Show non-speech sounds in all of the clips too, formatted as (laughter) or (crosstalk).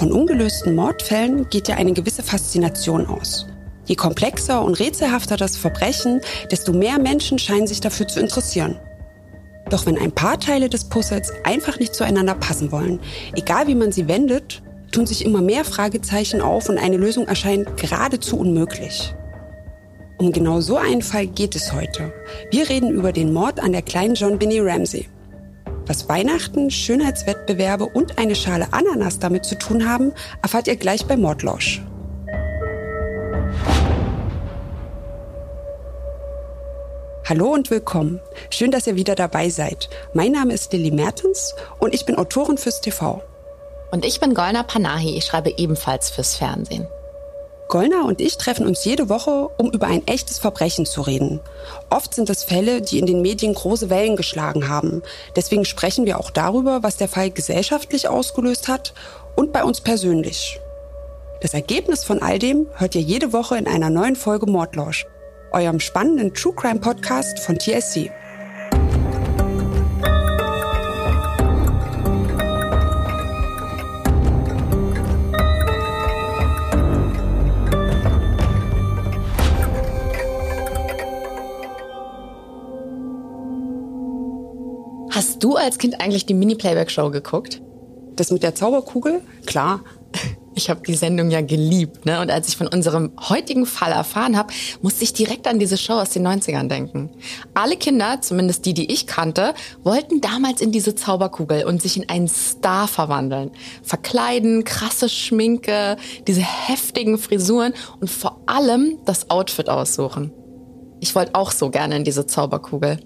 Von ungelösten Mordfällen geht ja eine gewisse Faszination aus. Je komplexer und rätselhafter das Verbrechen, desto mehr Menschen scheinen sich dafür zu interessieren. Doch wenn ein paar Teile des Puzzles einfach nicht zueinander passen wollen, egal wie man sie wendet, tun sich immer mehr Fragezeichen auf und eine Lösung erscheint geradezu unmöglich. Um genau so einen Fall geht es heute. Wir reden über den Mord an der kleinen John Binney Ramsey. Was Weihnachten, Schönheitswettbewerbe und eine Schale Ananas damit zu tun haben, erfahrt ihr gleich bei Mordlausch. Hallo und willkommen. Schön, dass ihr wieder dabei seid. Mein Name ist Lilly Mertens und ich bin Autorin fürs TV. Und ich bin Golna Panahi. Ich schreibe ebenfalls fürs Fernsehen. Golna und ich treffen uns jede Woche, um über ein echtes Verbrechen zu reden. Oft sind es Fälle, die in den Medien große Wellen geschlagen haben. Deswegen sprechen wir auch darüber, was der Fall gesellschaftlich ausgelöst hat und bei uns persönlich. Das Ergebnis von all dem hört ihr jede Woche in einer neuen Folge Mordlausch, eurem spannenden True Crime Podcast von TSC. Du als Kind eigentlich die Mini-Playback-Show geguckt? Das mit der Zauberkugel? Klar. (laughs) Ich habe die Sendung ja geliebt, ne? Und als ich von unserem heutigen Fall erfahren habe, musste ich direkt an diese Show aus den 90ern denken. Alle Kinder, zumindest die, die ich kannte, wollten damals in diese Zauberkugel und sich in einen Star verwandeln. Verkleiden, krasse Schminke, diese heftigen Frisuren und vor allem das Outfit aussuchen. Ich wollte auch so gerne in diese Zauberkugel.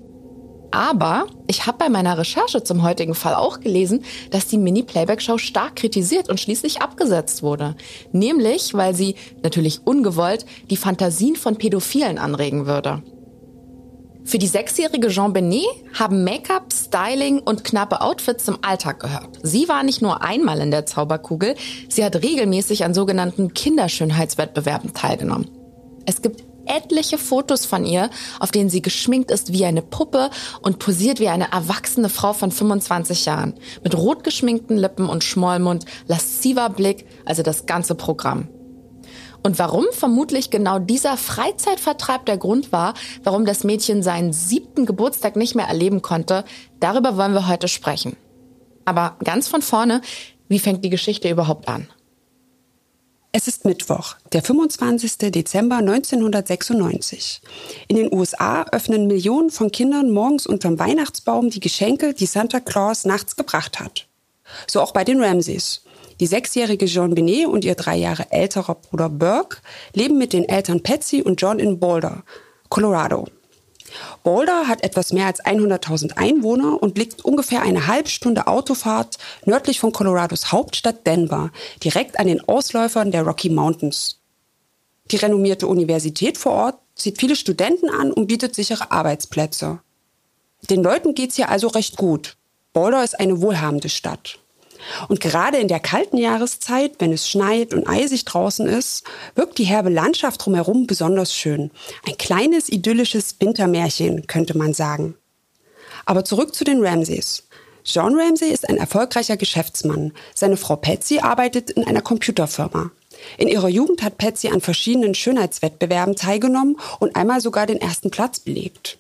Aber ich habe bei meiner Recherche zum heutigen Fall auch gelesen, dass die Mini-Playback-Show stark kritisiert und schließlich abgesetzt wurde. Nämlich, weil sie, natürlich ungewollt, die Fantasien von Pädophilen anregen würde. Für die sechsjährige Jean Benet haben Make-up, Styling und knappe Outfits zum Alltag gehört. Sie war nicht nur einmal in der Zauberkugel, sie hat regelmäßig an sogenannten Kinderschönheitswettbewerben teilgenommen. Es gibt etliche Fotos von ihr, auf denen sie geschminkt ist wie eine Puppe und posiert wie eine erwachsene Frau von 25 Jahren. Mit rot geschminkten Lippen und Schmollmund, lasziver Blick, also das ganze Programm. Und warum vermutlich genau dieser Freizeitvertreib der Grund war, warum das Mädchen seinen siebten Geburtstag nicht mehr erleben konnte, darüber wollen wir heute sprechen. Aber ganz von vorne, wie fängt die Geschichte überhaupt an? Es ist Mittwoch, der 25. Dezember 1996. In den USA öffnen Millionen von Kindern morgens unterm Weihnachtsbaum die Geschenke, die Santa Claus nachts gebracht hat. So auch bei den Ramseys. Die sechsjährige Jean Benet und ihr drei Jahre älterer Bruder Burke leben mit den Eltern Patsy und John in Boulder, Colorado. Boulder hat etwas mehr als 100.000 Einwohner und liegt ungefähr eine halbe Stunde Autofahrt nördlich von Colorados Hauptstadt Denver, direkt an den Ausläufern der Rocky Mountains. Die renommierte Universität vor Ort zieht viele Studenten an und bietet sichere Arbeitsplätze. Den Leuten geht's hier also recht gut. Boulder ist eine wohlhabende Stadt. Und gerade in der kalten Jahreszeit, wenn es schneit und eisig draußen ist, wirkt die herbe Landschaft drumherum besonders schön. Ein kleines idyllisches Wintermärchen, könnte man sagen. Aber zurück zu den Ramsays. John Ramsay ist ein erfolgreicher Geschäftsmann. Seine Frau Patsy arbeitet in einer Computerfirma. In ihrer Jugend hat Patsy an verschiedenen Schönheitswettbewerben teilgenommen und einmal sogar den ersten Platz belegt.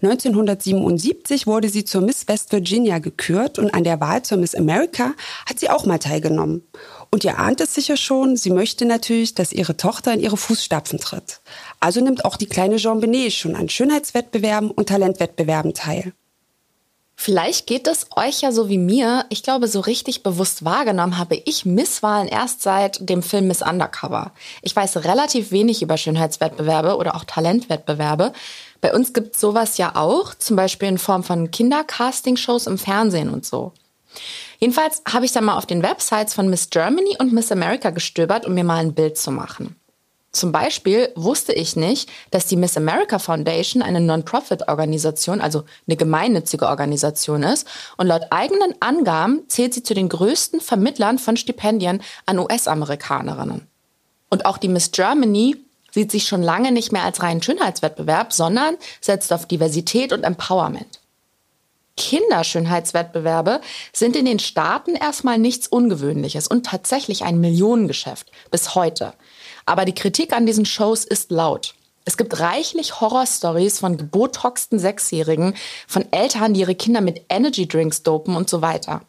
1977 wurde sie zur Miss West Virginia gekürt und an der Wahl zur Miss America hat sie auch mal teilgenommen. Und ihr ahnt es sicher schon, sie möchte natürlich, dass ihre Tochter in ihre Fußstapfen tritt. Also nimmt auch die kleine Jean Benet schon an Schönheitswettbewerben und Talentwettbewerben teil. Vielleicht geht es euch ja so wie mir. Ich glaube, so richtig bewusst wahrgenommen habe ich Misswahlen erst seit dem Film Miss Undercover. Ich weiß relativ wenig über Schönheitswettbewerbe oder auch Talentwettbewerbe. Bei uns gibt es sowas ja auch, zum Beispiel in Form von Kindercasting-Shows im Fernsehen und so. Jedenfalls habe ich dann mal auf den Websites von Miss Germany und Miss America gestöbert, um mir mal ein Bild zu machen. Zum Beispiel wusste ich nicht, dass die Miss America Foundation eine Non-Profit-Organisation, also eine gemeinnützige Organisation ist. Und laut eigenen Angaben zählt sie zu den größten Vermittlern von Stipendien an US-Amerikanerinnen. Und auch die Miss Germany sieht sich schon lange nicht mehr als reinen Schönheitswettbewerb, sondern setzt auf Diversität und Empowerment. Kinderschönheitswettbewerbe sind in den Staaten erstmal nichts Ungewöhnliches und tatsächlich ein Millionengeschäft bis heute. Aber die Kritik an diesen Shows ist laut. Es gibt reichlich Horrorstories von gebotoxten Sechsjährigen, von Eltern, die ihre Kinder mit Energy Drinks dopen und so weiter.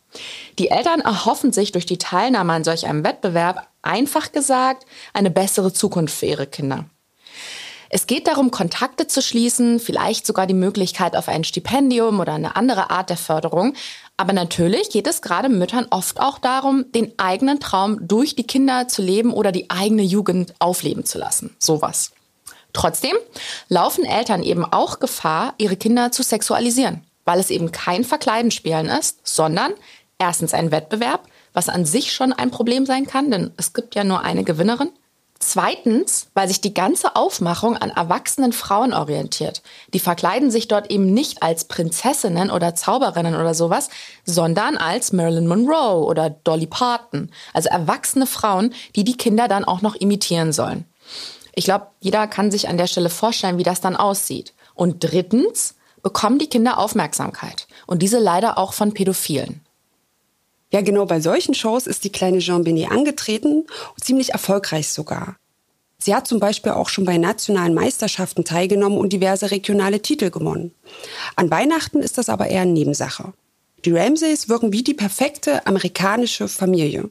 Die Eltern erhoffen sich durch die Teilnahme an solch einem Wettbewerb, einfach gesagt, eine bessere Zukunft für ihre Kinder. Es geht darum, Kontakte zu schließen, vielleicht sogar die Möglichkeit auf ein Stipendium oder eine andere Art der Förderung. Aber natürlich geht es gerade Müttern oft auch darum, den eigenen Traum durch die Kinder zu leben oder die eigene Jugend aufleben zu lassen. Sowas. Trotzdem laufen Eltern eben auch Gefahr, ihre Kinder zu sexualisieren, weil es eben kein Verkleidenspielen ist, sondern erstens ein Wettbewerb, was an sich schon ein Problem sein kann, denn es gibt ja nur eine Gewinnerin. Zweitens, weil sich die ganze Aufmachung an erwachsenen Frauen orientiert. Die verkleiden sich dort eben nicht als Prinzessinnen oder Zauberinnen oder sowas, sondern als Marilyn Monroe oder Dolly Parton. Also erwachsene Frauen, die die Kinder dann auch noch imitieren sollen. Ich glaube, jeder kann sich an der Stelle vorstellen, wie das dann aussieht. Und drittens bekommen die Kinder Aufmerksamkeit. Und diese leider auch von Pädophilen. Ja, genau bei solchen Shows ist die kleine Jean Benet angetreten, ziemlich erfolgreich sogar. Sie hat zum Beispiel auch schon bei nationalen Meisterschaften teilgenommen und diverse regionale Titel gewonnen. An Weihnachten ist das aber eher eine Nebensache. Die Ramsays wirken wie die perfekte amerikanische Familie.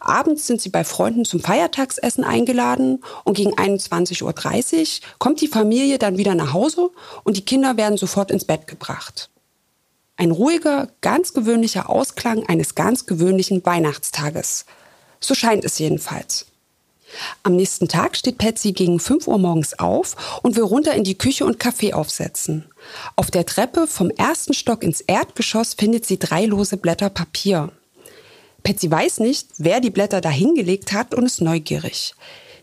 Abends sind sie bei Freunden zum Feiertagsessen eingeladen und gegen 21.30 Uhr kommt die Familie dann wieder nach Hause und die Kinder werden sofort ins Bett gebracht. Ein ruhiger, ganz gewöhnlicher Ausklang eines ganz gewöhnlichen Weihnachtstages. So scheint es jedenfalls. Am nächsten Tag steht Patsy gegen 5 Uhr morgens auf und will runter in die Küche und Kaffee aufsetzen. Auf der Treppe vom ersten Stock ins Erdgeschoss findet sie drei lose Blätter Papier. Patsy weiß nicht, wer die Blätter da hingelegt hat und ist neugierig.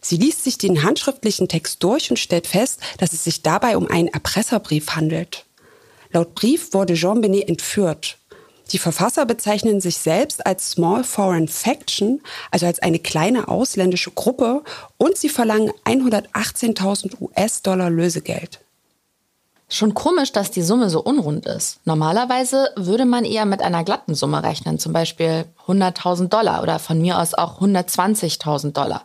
Sie liest sich den handschriftlichen Text durch und stellt fest, dass es sich dabei um einen Erpresserbrief handelt. Laut Brief wurde Jean Benet entführt. Die Verfasser bezeichnen sich selbst als Small Foreign Faction, also als eine kleine ausländische Gruppe, und sie verlangen 118.000 US-Dollar Lösegeld. Schon komisch, dass die Summe so unrund ist. Normalerweise würde man eher mit einer glatten Summe rechnen, zum Beispiel 100.000 Dollar oder von mir aus auch 120.000 Dollar.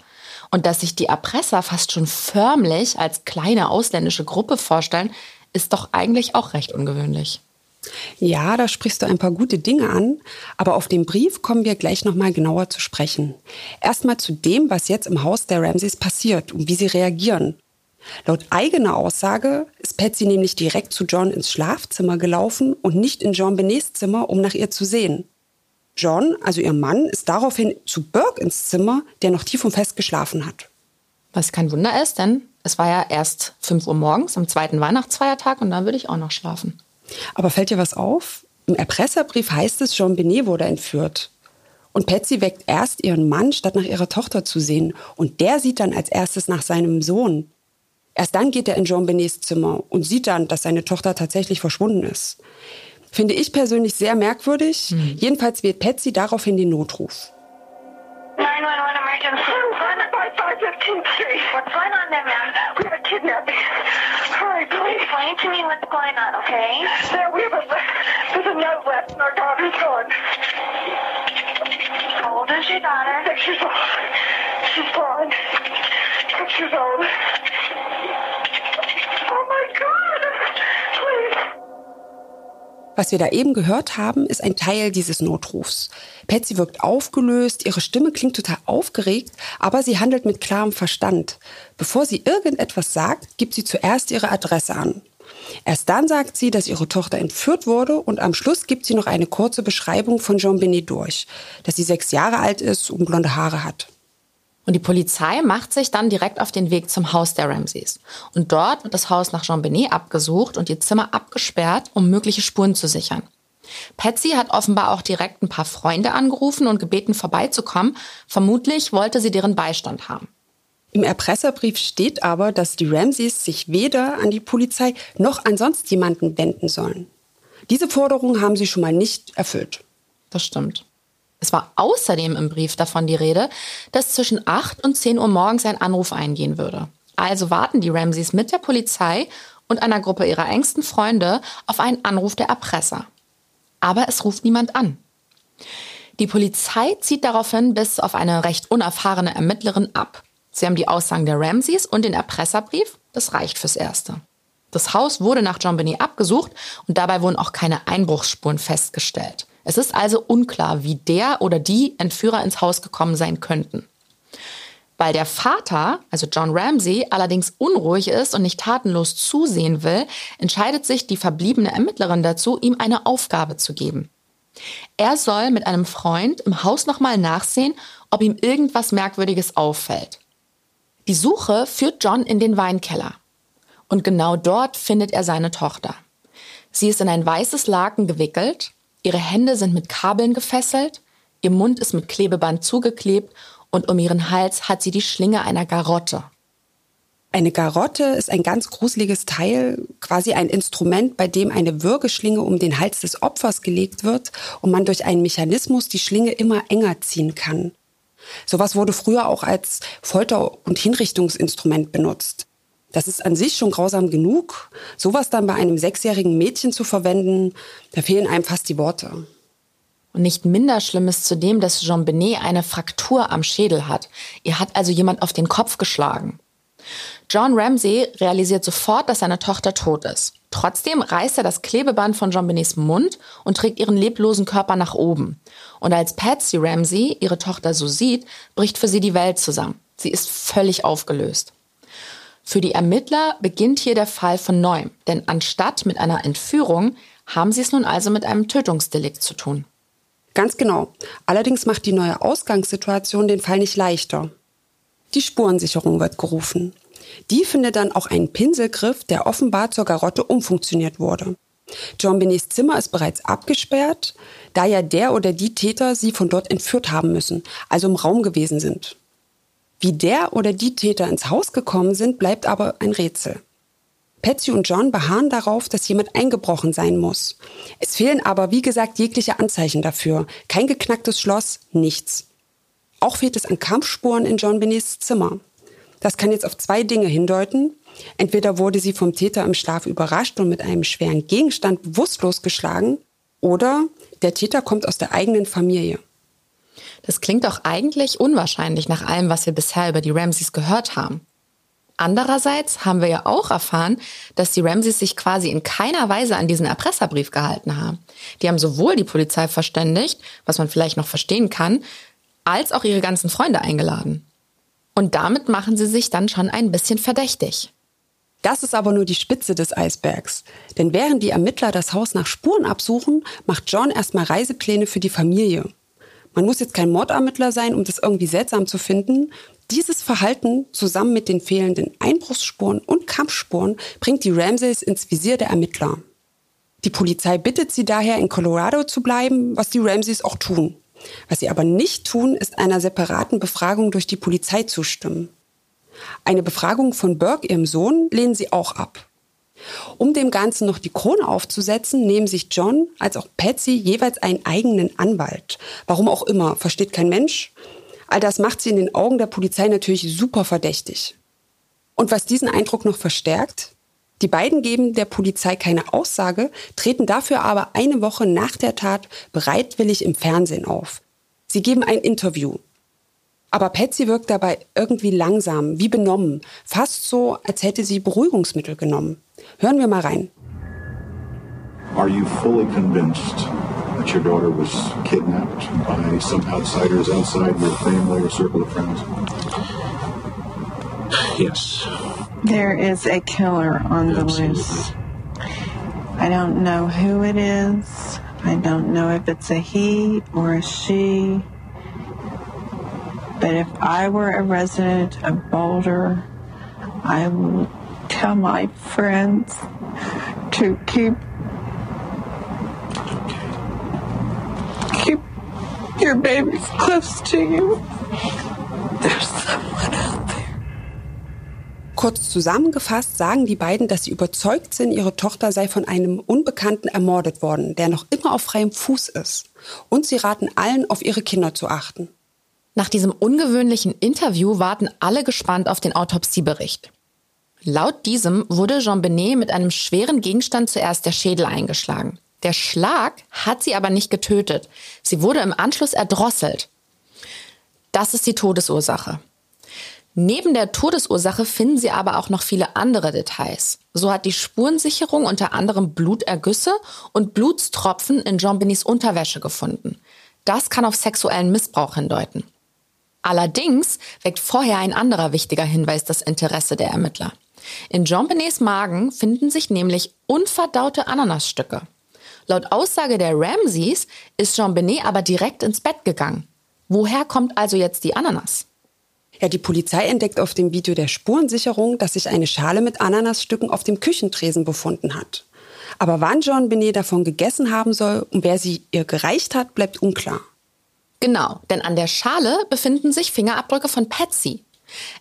Und dass sich die Erpresser fast schon förmlich als kleine ausländische Gruppe vorstellen, ist doch eigentlich auch recht ungewöhnlich. Ja, da sprichst du ein paar gute Dinge an, aber auf den Brief kommen wir gleich nochmal genauer zu sprechen. Erstmal zu dem, was jetzt im Haus der Ramsays passiert und wie sie reagieren. Laut eigener Aussage ist Patsy nämlich direkt zu John ins Schlafzimmer gelaufen und nicht in John Benets Zimmer, um nach ihr zu sehen. John, also ihr Mann, ist daraufhin zu Burke ins Zimmer, der noch tief und fest geschlafen hat. Was kein Wunder ist, denn es war ja erst 5 Uhr morgens am zweiten Weihnachtsfeiertag und dann würde ich auch noch schlafen. Aber fällt dir was auf? Im Erpresserbrief heißt es, Jean Benet wurde entführt. Und Patsy weckt erst ihren Mann, statt nach ihrer Tochter zu sehen. Und der sieht dann als erstes nach seinem Sohn. Erst dann geht er in Jean Benets Zimmer und sieht dann, dass seine Tochter tatsächlich verschwunden ist. Finde ich persönlich sehr merkwürdig. Mhm. Jedenfalls wählt Patsy daraufhin den Notruf. 911 emergency. (laughs) 515th Street. What's going on there, ma'am? We have a kidnapping. Hurry, please. Explain to me what's going on, okay? There, we have a, there's a note left and our daughter's gone. How old is your daughter? Six years old. She's gone. Six years old. Was wir da eben gehört haben, ist ein Teil dieses Notrufs. Patsy wirkt aufgelöst, ihre Stimme klingt total aufgeregt, aber sie handelt mit klarem Verstand. Bevor sie irgendetwas sagt, gibt sie zuerst ihre Adresse an. Erst dann sagt sie, dass ihre Tochter entführt wurde und am Schluss gibt sie noch eine kurze Beschreibung von Jean Benet durch, dass sie sechs Jahre alt ist und blonde Haare hat. Und die Polizei macht sich dann direkt auf den Weg zum Haus der Ramseys. Und dort wird das Haus nach Jean Benet abgesucht und ihr Zimmer abgesperrt, um mögliche Spuren zu sichern. Patsy hat offenbar auch direkt ein paar Freunde angerufen und gebeten, vorbeizukommen. Vermutlich wollte sie deren Beistand haben. Im Erpresserbrief steht aber, dass die Ramseys sich weder an die Polizei noch an sonst jemanden wenden sollen. Diese Forderung haben sie schon mal nicht erfüllt. Das stimmt. Es war außerdem im Brief davon die Rede, dass zwischen 8 und 10 Uhr morgens ein Anruf eingehen würde. Also warten die Ramseys mit der Polizei und einer Gruppe ihrer engsten Freunde auf einen Anruf der Erpresser. Aber es ruft niemand an. Die Polizei zieht daraufhin bis auf eine recht unerfahrene Ermittlerin ab. Sie haben die Aussagen der Ramseys und den Erpresserbrief. Das reicht fürs Erste. Das Haus wurde nach John Binney abgesucht und dabei wurden auch keine Einbruchsspuren festgestellt. Es ist also unklar, wie der oder die Entführer ins Haus gekommen sein könnten. Weil der Vater, also John Ramsey, allerdings unruhig ist und nicht tatenlos zusehen will, entscheidet sich die verbliebene Ermittlerin dazu, ihm eine Aufgabe zu geben. Er soll mit einem Freund im Haus nochmal nachsehen, ob ihm irgendwas Merkwürdiges auffällt. Die Suche führt John in den Weinkeller. Und genau dort findet er seine Tochter. Sie ist in ein weißes Laken gewickelt, ihre Hände sind mit Kabeln gefesselt, ihr Mund ist mit Klebeband zugeklebt und um ihren Hals hat sie die Schlinge einer Garotte. Eine Garotte ist ein ganz gruseliges Teil, quasi ein Instrument, bei dem eine Würgeschlinge um den Hals des Opfers gelegt wird und man durch einen Mechanismus die Schlinge immer enger ziehen kann. Sowas wurde früher auch als Folter- und Hinrichtungsinstrument benutzt. Das ist an sich schon grausam genug. Sowas dann bei einem sechsjährigen Mädchen zu verwenden, da fehlen einem fast die Worte. Und nicht minder schlimm ist zudem, dass Jean Benet eine Fraktur am Schädel hat. Ihr hat also jemand auf den Kopf geschlagen. John Ramsey realisiert sofort, dass seine Tochter tot ist. Trotzdem reißt er das Klebeband von Jean Benets Mund und trägt ihren leblosen Körper nach oben. Und als Patsy Ramsey ihre Tochter so sieht, bricht für sie die Welt zusammen. Sie ist völlig aufgelöst. Für die Ermittler beginnt hier der Fall von neuem, denn anstatt mit einer Entführung haben sie es nun also mit einem Tötungsdelikt zu tun. Ganz genau. Allerdings macht die neue Ausgangssituation den Fall nicht leichter. Die Spurensicherung wird gerufen. Die findet dann auch einen Pinselgriff, der offenbar zur Garotte umfunktioniert wurde. John Benets Zimmer ist bereits abgesperrt, da ja der oder die Täter sie von dort entführt haben müssen, also im Raum gewesen sind. Wie der oder die Täter ins Haus gekommen sind, bleibt aber ein Rätsel. Patsy und John beharren darauf, dass jemand eingebrochen sein muss. Es fehlen aber, wie gesagt, jegliche Anzeichen dafür. Kein geknacktes Schloss, nichts. Auch fehlt es an Kampfspuren in John Bennys Zimmer. Das kann jetzt auf zwei Dinge hindeuten. Entweder wurde sie vom Täter im Schlaf überrascht und mit einem schweren Gegenstand bewusstlos geschlagen, oder der Täter kommt aus der eigenen Familie. Das klingt doch eigentlich unwahrscheinlich nach allem, was wir bisher über die Ramseys gehört haben. Andererseits haben wir ja auch erfahren, dass die Ramseys sich quasi in keiner Weise an diesen Erpresserbrief gehalten haben. Die haben sowohl die Polizei verständigt, was man vielleicht noch verstehen kann, als auch ihre ganzen Freunde eingeladen. Und damit machen sie sich dann schon ein bisschen verdächtig. Das ist aber nur die Spitze des Eisbergs. Denn während die Ermittler das Haus nach Spuren absuchen, macht John erstmal Reisepläne für die Familie. Man muss jetzt kein Mordermittler sein, um das irgendwie seltsam zu finden. Dieses Verhalten zusammen mit den fehlenden Einbruchsspuren und Kampfspuren bringt die Ramsays ins Visier der Ermittler. Die Polizei bittet sie daher, in Colorado zu bleiben, was die Ramsays auch tun. Was sie aber nicht tun, ist einer separaten Befragung durch die Polizei zustimmen. Eine Befragung von Burke, ihrem Sohn, lehnen sie auch ab. Um dem Ganzen noch die Krone aufzusetzen, nehmen sich John als auch Patsy jeweils einen eigenen Anwalt. Warum auch immer, versteht kein Mensch. All das macht sie in den Augen der Polizei natürlich super verdächtig. Und was diesen Eindruck noch verstärkt, die beiden geben der Polizei keine Aussage, treten dafür aber eine Woche nach der Tat bereitwillig im Fernsehen auf. Sie geben ein Interview. Aber Patsy wirkt dabei irgendwie langsam, wie benommen, fast so, als hätte sie Beruhigungsmittel genommen. Hören wir mal rein. Are you fully convinced that your daughter was kidnapped by some outsiders outside your family or circle of friends? Yes. There is a killer on the Absolutely. loose. I don't know who it is. I don't know if it's a he or a she. But if I were a resident of Boulder, I would tell my friends to keep keep your babies close to you. There's someone out there. Kurz zusammengefasst sagen die beiden, dass sie überzeugt sind, ihre Tochter sei von einem Unbekannten ermordet worden, der noch immer auf freiem Fuß ist. Und sie raten allen, auf ihre Kinder zu achten. Nach diesem ungewöhnlichen Interview warten alle gespannt auf den Autopsiebericht. Laut diesem wurde Jean Benet mit einem schweren Gegenstand zuerst der Schädel eingeschlagen. Der Schlag hat sie aber nicht getötet. Sie wurde im Anschluss erdrosselt. Das ist die Todesursache. Neben der Todesursache finden sie aber auch noch viele andere Details. So hat die Spurensicherung unter anderem Blutergüsse und Blutstropfen in Jean Bennys Unterwäsche gefunden. Das kann auf sexuellen Missbrauch hindeuten. Allerdings weckt vorher ein anderer wichtiger Hinweis das Interesse der Ermittler. In Jean Benets Magen finden sich nämlich unverdaute Ananasstücke. Laut Aussage der Ramseys ist Jean Benet aber direkt ins Bett gegangen. Woher kommt also jetzt die Ananas? Ja, die Polizei entdeckt auf dem Video der Spurensicherung, dass sich eine Schale mit Ananasstücken auf dem Küchentresen befunden hat. Aber wann Jean Benet davon gegessen haben soll und wer sie ihr gereicht hat, bleibt unklar. Genau, denn an der Schale befinden sich Fingerabdrücke von Patsy.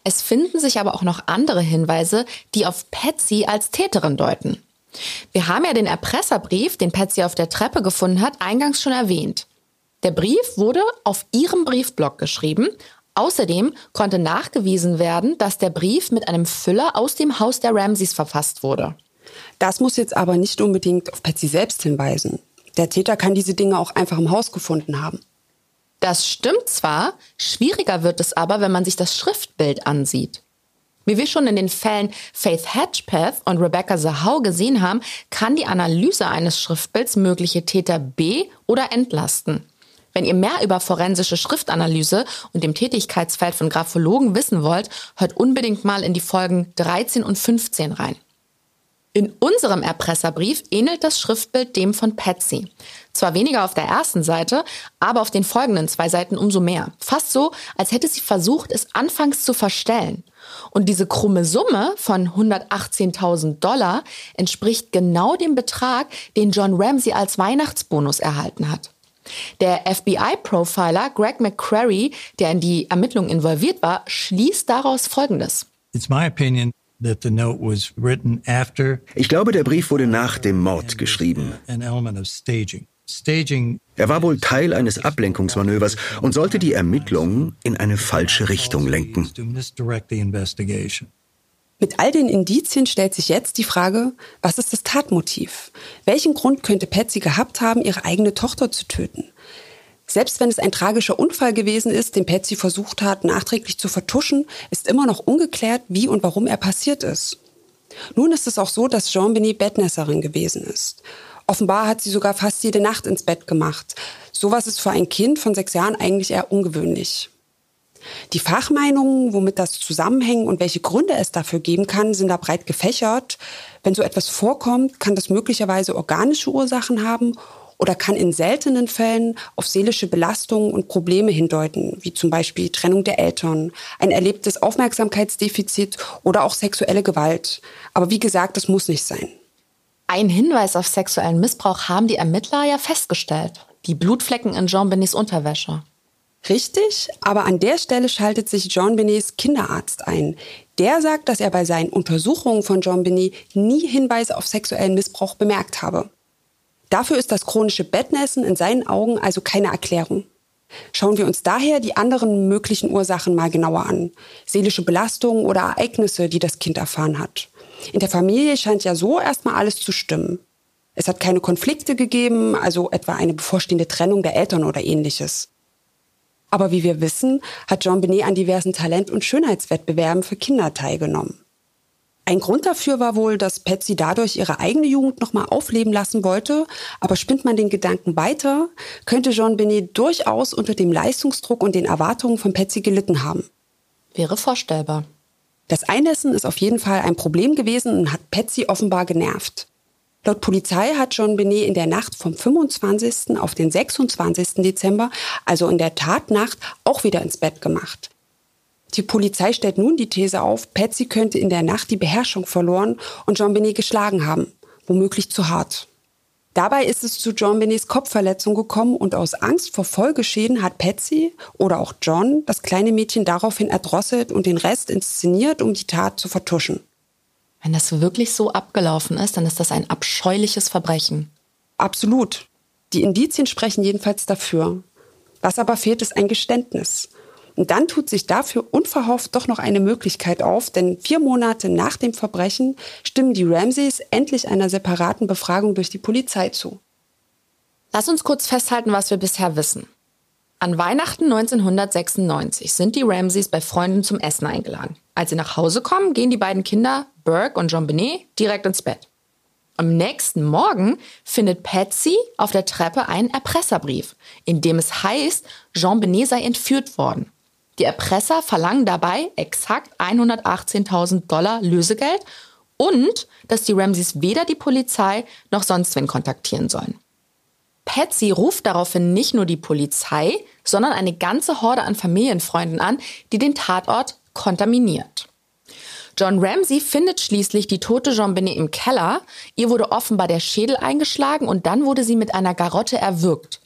Es finden sich aber auch noch andere Hinweise, die auf Patsy als Täterin deuten. Wir haben ja den Erpresserbrief, den Patsy auf der Treppe gefunden hat, eingangs schon erwähnt. Der Brief wurde auf ihrem Briefblock geschrieben. Außerdem konnte nachgewiesen werden, dass der Brief mit einem Füller aus dem Haus der Ramseys verfasst wurde. Das muss jetzt aber nicht unbedingt auf Patsy selbst hinweisen. Der Täter kann diese Dinge auch einfach im Haus gefunden haben. Das stimmt zwar, schwieriger wird es aber, wenn man sich das Schriftbild ansieht. Wie wir schon in den Fällen Faith Hedgepeth und Rebecca Zahau gesehen haben, kann die Analyse eines Schriftbilds mögliche Täter B oder entlasten. Wenn ihr mehr über forensische Schriftanalyse und dem Tätigkeitsfeld von Graphologen wissen wollt, hört unbedingt mal in die Folgen 13 und 15 rein. In unserem Erpresserbrief ähnelt das Schriftbild dem von Patsy. Zwar weniger auf der ersten Seite, aber auf den folgenden zwei Seiten umso mehr. Fast so, als hätte sie versucht, es anfangs zu verstellen. Und diese krumme Summe von 118.000 Dollar entspricht genau dem Betrag, den John Ramsey als Weihnachtsbonus erhalten hat. Der FBI-Profiler Greg McCrary, der in die Ermittlungen involviert war, schließt daraus Folgendes. It's my opinion ich glaube, der Brief wurde nach dem Mord geschrieben. Er war wohl Teil eines Ablenkungsmanövers und sollte die Ermittlungen in eine falsche Richtung lenken. Mit all den Indizien stellt sich jetzt die Frage, was ist das Tatmotiv? Welchen Grund könnte Patsy gehabt haben, ihre eigene Tochter zu töten? Selbst wenn es ein tragischer Unfall gewesen ist, den Patsy versucht hat, nachträglich zu vertuschen, ist immer noch ungeklärt, wie und warum er passiert ist. Nun ist es auch so, dass Jean Benet Bettnässerin gewesen ist. Offenbar hat sie sogar fast jede Nacht ins Bett gemacht. Sowas ist für ein Kind von sechs Jahren eigentlich eher ungewöhnlich. Die Fachmeinungen, womit das zusammenhängt und welche Gründe es dafür geben kann, sind da breit gefächert. Wenn so etwas vorkommt, kann das möglicherweise organische Ursachen haben oder kann in seltenen Fällen auf seelische Belastungen und Probleme hindeuten, wie zum Beispiel Trennung der Eltern, ein erlebtes Aufmerksamkeitsdefizit oder auch sexuelle Gewalt. Aber wie gesagt, das muss nicht sein. Ein Hinweis auf sexuellen Missbrauch haben die Ermittler ja festgestellt. Die Blutflecken in Jean Benets Unterwäsche. Richtig, aber an der Stelle schaltet sich Jean Benets Kinderarzt ein. Der sagt, dass er bei seinen Untersuchungen von Jean Benet nie Hinweise auf sexuellen Missbrauch bemerkt habe. Dafür ist das chronische Bettnässen in seinen Augen also keine Erklärung. Schauen wir uns daher die anderen möglichen Ursachen mal genauer an. Seelische Belastungen oder Ereignisse, die das Kind erfahren hat. In der Familie scheint ja so erstmal alles zu stimmen. Es hat keine Konflikte gegeben, also etwa eine bevorstehende Trennung der Eltern oder ähnliches. Aber wie wir wissen, hat Jean Benet an diversen Talent- und Schönheitswettbewerben für Kinder teilgenommen. Ein Grund dafür war wohl, dass Patsy dadurch ihre eigene Jugend nochmal aufleben lassen wollte. Aber spinnt man den Gedanken weiter, könnte Jean Benet durchaus unter dem Leistungsdruck und den Erwartungen von Patsy gelitten haben. Wäre vorstellbar. Das Einnässen ist auf jeden Fall ein Problem gewesen und hat Patsy offenbar genervt. Laut Polizei hat Jean Benet in der Nacht vom 25. auf den 26. Dezember, also in der Tatnacht, auch wieder ins Bett gemacht. Die Polizei stellt nun die These auf, Patsy könnte in der Nacht die Beherrschung verloren und Jean Benet geschlagen haben, womöglich zu hart. Dabei ist es zu John Benets Kopfverletzung gekommen und aus Angst vor Folgeschäden hat Patsy oder auch John das kleine Mädchen daraufhin erdrosselt und den Rest inszeniert, um die Tat zu vertuschen. Wenn das wirklich so abgelaufen ist, dann ist das ein abscheuliches Verbrechen. Absolut. Die Indizien sprechen jedenfalls dafür. Was aber fehlt, ist ein Geständnis. Und dann tut sich dafür unverhofft doch noch eine Möglichkeit auf, denn vier Monate nach dem Verbrechen stimmen die Ramseys endlich einer separaten Befragung durch die Polizei zu. Lass uns kurz festhalten, was wir bisher wissen. An Weihnachten 1996 sind die Ramseys bei Freunden zum Essen eingeladen. Als sie nach Hause kommen, gehen die beiden Kinder, Burke und Jean Benet, direkt ins Bett. Am nächsten Morgen findet Patsy auf der Treppe einen Erpresserbrief, in dem es heißt, Jean Benet sei entführt worden. Die Erpresser verlangen dabei exakt 118.000 Dollar Lösegeld und dass die Ramseys weder die Polizei noch sonst wen kontaktieren sollen. Patsy ruft daraufhin nicht nur die Polizei, sondern eine ganze Horde an Familienfreunden an, die den Tatort kontaminiert. John Ramsey findet schließlich die tote Jean Benet im Keller. Ihr wurde offenbar der Schädel eingeschlagen und dann wurde sie mit einer Garotte erwürgt.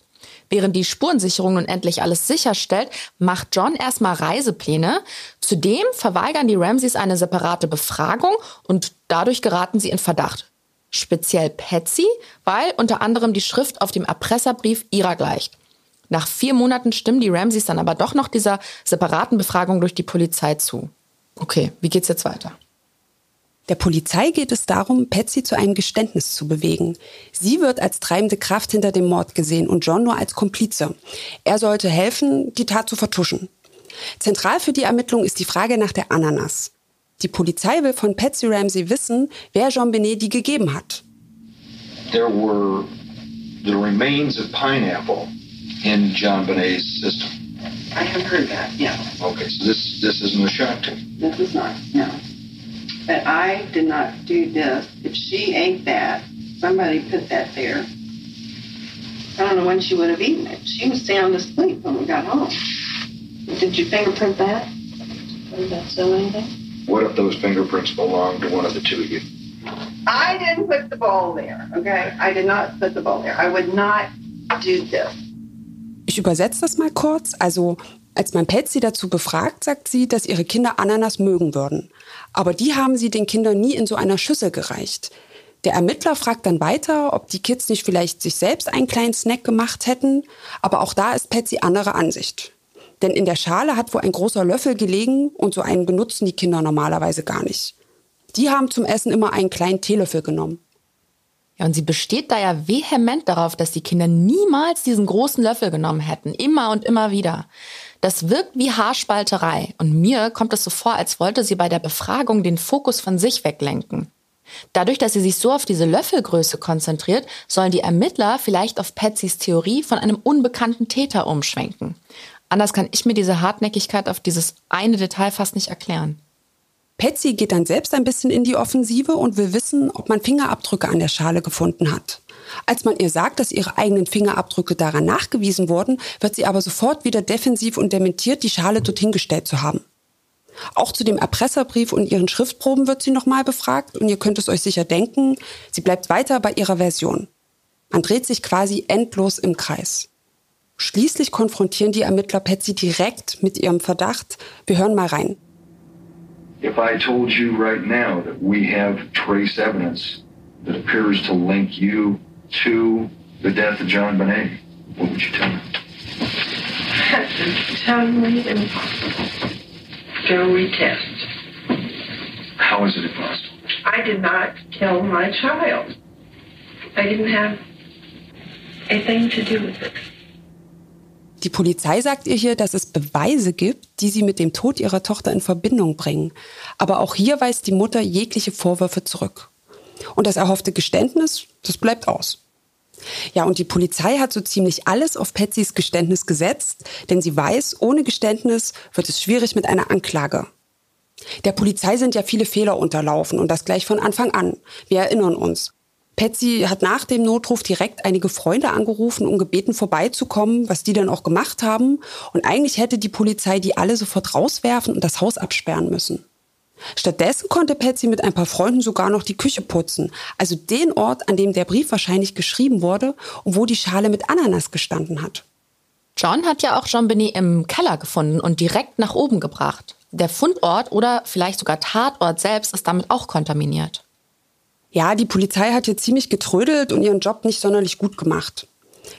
Während die Spurensicherung nun endlich alles sicherstellt, macht John erstmal Reisepläne. Zudem verweigern die Ramseys eine separate Befragung und dadurch geraten sie in Verdacht. Speziell Patsy, weil unter anderem die Schrift auf dem Erpresserbrief ihrer gleicht. Nach vier Monaten stimmen die Ramseys dann aber doch noch dieser separaten Befragung durch die Polizei zu. Okay, wie geht's jetzt weiter? Der Polizei geht es darum, Patsy zu einem Geständnis zu bewegen. Sie wird als treibende Kraft hinter dem Mord gesehen und John nur als Komplize. Er sollte helfen, die Tat zu vertuschen. Zentral für die Ermittlung ist die Frage nach der Ananas. Die Polizei will von Patsy Ramsey wissen, wer Jean Benet die gegeben hat. There were the remains of pineapple in John Benet's system. I have heard that, yes. Okay, so this this isn't a shock to me. This is not, no. But I did not do this. If she ate that, somebody put that there. I don't know when she would have eaten it. She was sound asleep when we got home. Did you fingerprint that? Did that show anything? What if those fingerprints belong to one of the two of you? I didn't put the bowl there, okay? I did not put the bowl there. I would not do this. Ich übersetze das mal kurz. Also, als man Patsy dazu befragt, sagt sie, dass ihre Kinder Ananas mögen würden. Aber die haben sie den Kindern nie in so einer Schüssel gereicht. Der Ermittler fragt dann weiter, ob die Kids nicht vielleicht sich selbst einen kleinen Snack gemacht hätten. Aber auch da ist Patsy anderer Ansicht. Denn in der Schale hat wohl ein großer Löffel gelegen und so einen benutzen die Kinder normalerweise gar nicht. Die haben zum Essen immer einen kleinen Teelöffel genommen. Ja, und sie besteht da ja vehement darauf, dass die Kinder niemals diesen großen Löffel genommen hätten. Immer und immer wieder. Das wirkt wie Haarspalterei. Und mir kommt es so vor, als wollte sie bei der Befragung den Fokus von sich weglenken. Dadurch, dass sie sich so auf diese Löffelgröße konzentriert, sollen die Ermittler vielleicht auf Patsys Theorie von einem unbekannten Täter umschwenken. Anders kann ich mir diese Hartnäckigkeit auf dieses eine Detail fast nicht erklären. Patsy geht dann selbst ein bisschen in die Offensive und will wissen, ob man Fingerabdrücke an der Schale gefunden hat. Als man ihr sagt, dass ihre eigenen Fingerabdrücke daran nachgewiesen wurden, wird sie aber sofort wieder defensiv und dementiert, die Schale dorthin gestellt zu haben. Auch zu dem Erpresserbrief und ihren Schriftproben wird sie nochmal befragt und ihr könnt es euch sicher denken, sie bleibt weiter bei ihrer Version. Man dreht sich quasi endlos im Kreis. Schließlich konfrontieren die Ermittler Patsy direkt mit ihrem Verdacht. Wir hören mal rein. If I told you right now that we have trace evidence that appears to link you to the death of John Bonet, what would you tell (laughs) me? That's totally impossible. Go retest. How is it impossible? I did not kill my child. I didn't have a thing to do with it. Die Polizei sagt ihr hier, dass es Beweise gibt, die sie mit dem Tod ihrer Tochter in Verbindung bringen. Aber auch hier weist die Mutter jegliche Vorwürfe zurück. Und das erhoffte Geständnis, das bleibt aus. Ja, und die Polizei hat so ziemlich alles auf Patsys Geständnis gesetzt, denn sie weiß, ohne Geständnis wird es schwierig mit einer Anklage. Der Polizei sind ja viele Fehler unterlaufen und das gleich von Anfang an. Wir erinnern uns. Patsy hat nach dem Notruf direkt einige Freunde angerufen und gebeten, vorbeizukommen, was die dann auch gemacht haben. Und eigentlich hätte die Polizei die alle sofort rauswerfen und das Haus absperren müssen. Stattdessen konnte Patsy mit ein paar Freunden sogar noch die Küche putzen, also den Ort, an dem der Brief wahrscheinlich geschrieben wurde und wo die Schale mit Ananas gestanden hat. John hat ja auch Jean Benet im Keller gefunden und direkt nach oben gebracht. Der Fundort oder vielleicht sogar Tatort selbst ist damit auch kontaminiert. Ja, die Polizei hat hier ziemlich getrödelt und ihren Job nicht sonderlich gut gemacht.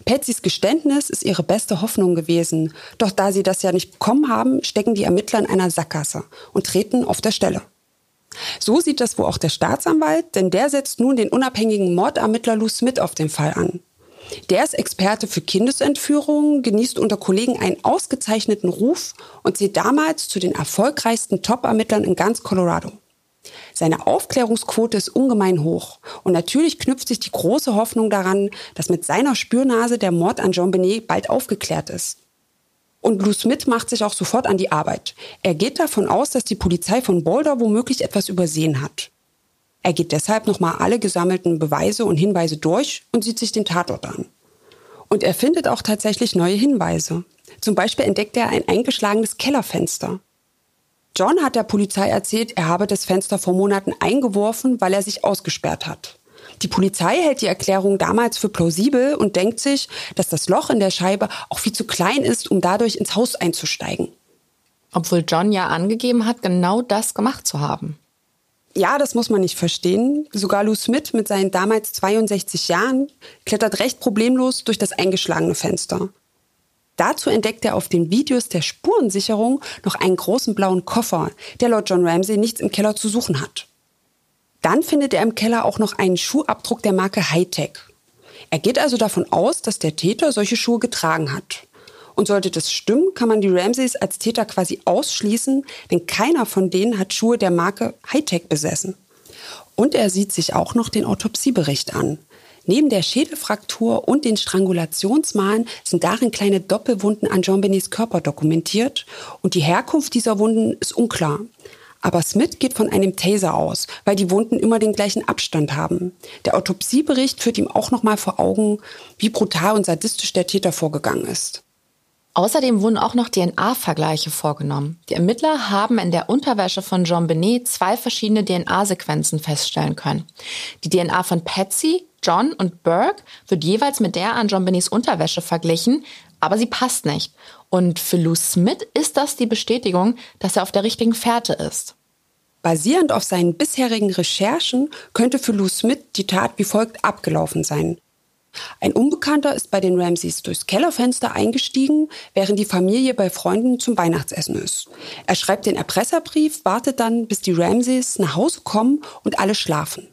Patsys Geständnis ist ihre beste Hoffnung gewesen. Doch da sie das ja nicht bekommen haben, stecken die Ermittler in einer Sackgasse und treten auf der Stelle. So sieht das wohl auch der Staatsanwalt, denn der setzt nun den unabhängigen Mordermittler Lou Smith auf den Fall an. Der ist Experte für Kindesentführungen, genießt unter Kollegen einen ausgezeichneten Ruf und zählt damals zu den erfolgreichsten Top-Ermittlern in ganz Colorado. Seine Aufklärungsquote ist ungemein hoch. Und natürlich knüpft sich die große Hoffnung daran, dass mit seiner Spürnase der Mord an Jean Benet bald aufgeklärt ist. Und Lou Smith macht sich auch sofort an die Arbeit. Er geht davon aus, dass die Polizei von Boulder womöglich etwas übersehen hat. Er geht deshalb nochmal alle gesammelten Beweise und Hinweise durch und sieht sich den Tatort an. Und er findet auch tatsächlich neue Hinweise. Zum Beispiel entdeckt er ein eingeschlagenes Kellerfenster. John hat der Polizei erzählt, er habe das Fenster vor Monaten eingeworfen, weil er sich ausgesperrt hat. Die Polizei hält die Erklärung damals für plausibel und denkt sich, dass das Loch in der Scheibe auch viel zu klein ist, um dadurch ins Haus einzusteigen. Obwohl John ja angegeben hat, genau das gemacht zu haben. Ja, das muss man nicht verstehen. Sogar Lou Smith mit seinen damals 62 Jahren klettert recht problemlos durch das eingeschlagene Fenster. Dazu entdeckt er auf den Videos der Spurensicherung noch einen großen blauen Koffer, der laut John Ramsey nichts im Keller zu suchen hat. Dann findet er im Keller auch noch einen Schuhabdruck der Marke Hightech. Er geht also davon aus, dass der Täter solche Schuhe getragen hat. Und sollte das stimmen, kann man die Ramsays als Täter quasi ausschließen, denn keiner von denen hat Schuhe der Marke Hightech besessen. Und er sieht sich auch noch den Autopsiebericht an. Neben der Schädelfraktur und den Strangulationsmalen sind darin kleine Doppelwunden an Jean Benets Körper dokumentiert und die Herkunft dieser Wunden ist unklar. Aber Smith geht von einem Taser aus, weil die Wunden immer den gleichen Abstand haben. Der Autopsiebericht führt ihm auch nochmal vor Augen, wie brutal und sadistisch der Täter vorgegangen ist. Außerdem wurden auch noch DNA-Vergleiche vorgenommen. Die Ermittler haben in der Unterwäsche von Jean Benet zwei verschiedene DNA-Sequenzen feststellen können. Die DNA von Patsy, John und Burke wird jeweils mit der an John Benets Unterwäsche verglichen, aber sie passt nicht. Und für Lou Smith ist das die Bestätigung, dass er auf der richtigen Fährte ist. Basierend auf seinen bisherigen Recherchen könnte für Lou Smith die Tat wie folgt abgelaufen sein. Ein Unbekannter ist bei den Ramseys durchs Kellerfenster eingestiegen, während die Familie bei Freunden zum Weihnachtsessen ist. Er schreibt den Erpresserbrief, wartet dann, bis die Ramseys nach Hause kommen und alle schlafen.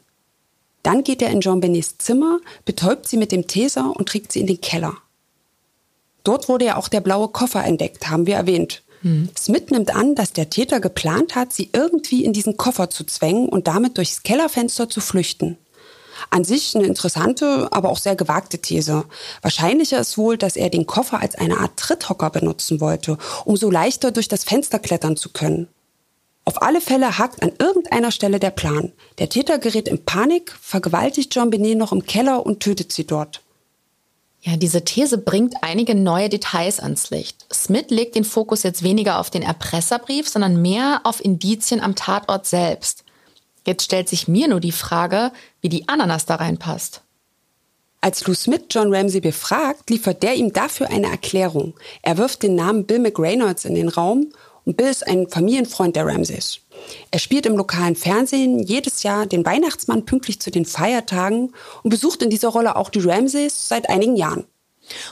Dann geht er in Jean Benets Zimmer, betäubt sie mit dem Taser und trägt sie in den Keller. Dort wurde ja auch der blaue Koffer entdeckt, haben wir erwähnt. Hm. Smith nimmt an, dass der Täter geplant hat, sie irgendwie in diesen Koffer zu zwängen und damit durchs Kellerfenster zu flüchten. An sich eine interessante, aber auch sehr gewagte These. Wahrscheinlicher ist wohl, dass er den Koffer als eine Art Tritthocker benutzen wollte, um so leichter durch das Fenster klettern zu können. Auf alle Fälle hakt an irgendeiner Stelle der Plan. Der Täter gerät in Panik, vergewaltigt Jean Benet noch im Keller und tötet sie dort. Ja, diese These bringt einige neue Details ans Licht. Smith legt den Fokus jetzt weniger auf den Erpresserbrief, sondern mehr auf Indizien am Tatort selbst. Jetzt stellt sich mir nur die Frage, wie die Ananas da reinpasst. Als Lou Smith John Ramsey befragt, liefert der ihm dafür eine Erklärung. Er wirft den Namen Bill McReynolds in den Raum Bill ist ein Familienfreund der Ramsays. Er spielt im lokalen Fernsehen jedes Jahr den Weihnachtsmann pünktlich zu den Feiertagen und besucht in dieser Rolle auch die Ramsays seit einigen Jahren.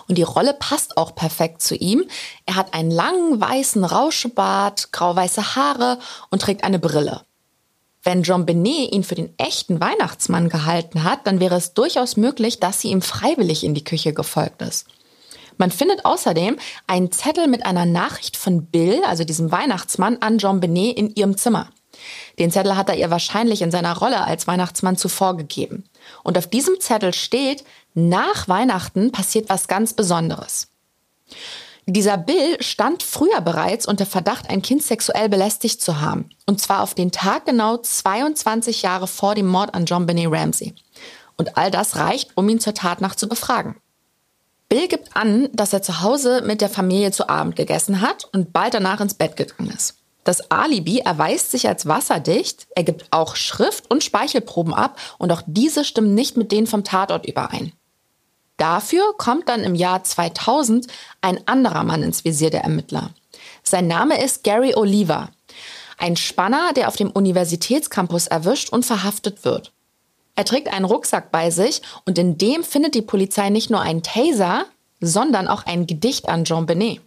Und die Rolle passt auch perfekt zu ihm. Er hat einen langen weißen Rauschebart, grauweiße Haare und trägt eine Brille. Wenn John Benet ihn für den echten Weihnachtsmann gehalten hat, dann wäre es durchaus möglich, dass sie ihm freiwillig in die Küche gefolgt ist. Man findet außerdem einen Zettel mit einer Nachricht von Bill, also diesem Weihnachtsmann, an John Benet in ihrem Zimmer. Den Zettel hat er ihr wahrscheinlich in seiner Rolle als Weihnachtsmann zuvor gegeben. Und auf diesem Zettel steht, nach Weihnachten passiert was ganz Besonderes. Dieser Bill stand früher bereits unter Verdacht, ein Kind sexuell belästigt zu haben. Und zwar auf den Tag genau 22 Jahre vor dem Mord an John Benet Ramsey. Und all das reicht, um ihn zur Tatnacht zu befragen. Bill gibt an, dass er zu Hause mit der Familie zu Abend gegessen hat und bald danach ins Bett gegangen ist. Das Alibi erweist sich als wasserdicht, er gibt auch Schrift- und Speichelproben ab und auch diese stimmen nicht mit denen vom Tatort überein. Dafür kommt dann im Jahr 2000 ein anderer Mann ins Visier der Ermittler. Sein Name ist Gary Oliver, ein Spanner, der auf dem Universitätscampus erwischt und verhaftet wird. Er trägt einen Rucksack bei sich und in dem findet die Polizei nicht nur einen Taser, sondern auch ein Gedicht an Jean Benet.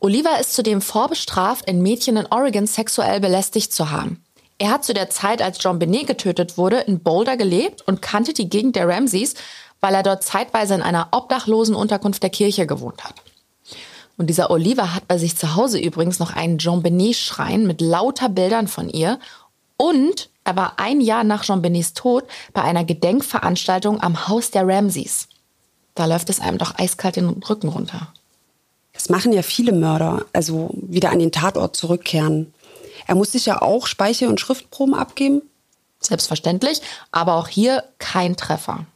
Oliver ist zudem vorbestraft, ein Mädchen in Oregon sexuell belästigt zu haben. Er hat zu der Zeit, als John Benet getötet wurde, in Boulder gelebt und kannte die Gegend der Ramseys, weil er dort zeitweise in einer obdachlosen Unterkunft der Kirche gewohnt hat. Und dieser Oliver hat bei sich zu Hause übrigens noch einen Jean Benet-Schrein mit lauter Bildern von ihr. Und er war ein Jahr nach Jean Benets Tod bei einer Gedenkveranstaltung am Haus der Ramseys. Da läuft es einem doch eiskalt den Rücken runter. Das machen ja viele Mörder, also wieder an den Tatort zurückkehren. Er muss sich ja auch Speicher- und Schriftproben abgeben. Selbstverständlich, aber auch hier kein Treffer.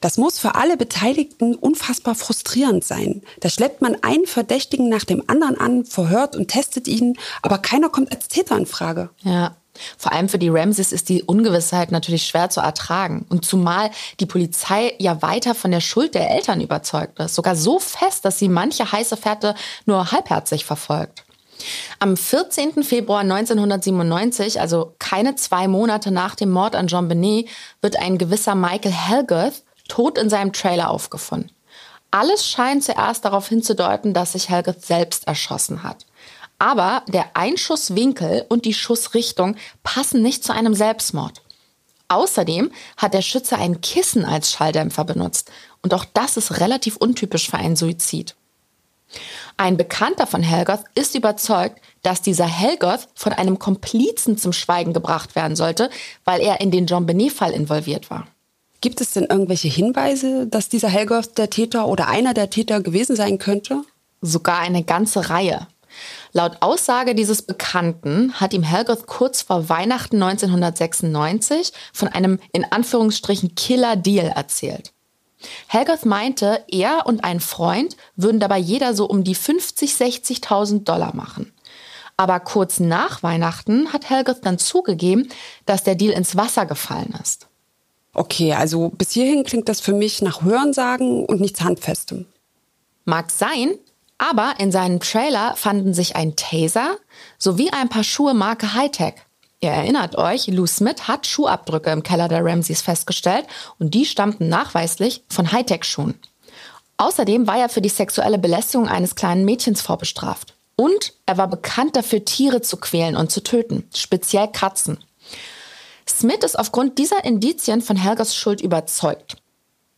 Das muss für alle Beteiligten unfassbar frustrierend sein. Da schleppt man einen Verdächtigen nach dem anderen an, verhört und testet ihn, aber keiner kommt als Täter in Frage. Ja. Vor allem für die Ramses ist die Ungewissheit natürlich schwer zu ertragen. Und zumal die Polizei ja weiter von der Schuld der Eltern überzeugt ist. Sogar so fest, dass sie manche heiße Fährte nur halbherzig verfolgt. Am 14. Februar 1997, also keine zwei Monate nach dem Mord an John Benet, wird ein gewisser Michael Helgoth tot in seinem Trailer aufgefunden. Alles scheint zuerst darauf hinzudeuten, dass sich Helgoth selbst erschossen hat. Aber der Einschusswinkel und die Schussrichtung passen nicht zu einem Selbstmord. Außerdem hat der Schütze ein Kissen als Schalldämpfer benutzt. Und auch das ist relativ untypisch für einen Suizid. Ein Bekannter von Helgoth ist überzeugt, dass dieser Helgoth von einem Komplizen zum Schweigen gebracht werden sollte, weil er in den John Benet-Fall involviert war. Gibt es denn irgendwelche Hinweise, dass dieser Helgoth der Täter oder einer der Täter gewesen sein könnte? Sogar eine ganze Reihe. Laut Aussage dieses Bekannten hat ihm Helgoth kurz vor Weihnachten 1996 von einem in Anführungsstrichen Killer-Deal erzählt. Helgoth meinte, er und ein Freund würden dabei jeder so um die 50, 60.000 Dollar machen. Aber kurz nach Weihnachten hat Helgoth dann zugegeben, dass der Deal ins Wasser gefallen ist. Okay, also bis hierhin klingt das für mich nach Hörensagen und nichts Handfestem. Mag sein, aber in seinem Trailer fanden sich ein Taser sowie ein paar Schuhe Marke Hightech. Ihr erinnert euch, Lou Smith hat Schuhabdrücke im Keller der Ramseys festgestellt und die stammten nachweislich von Hightech-Schuhen. Außerdem war er für die sexuelle Belästigung eines kleinen Mädchens vorbestraft. Und er war bekannt dafür, Tiere zu quälen und zu töten, speziell Katzen. Smith ist aufgrund dieser Indizien von Helgers Schuld überzeugt.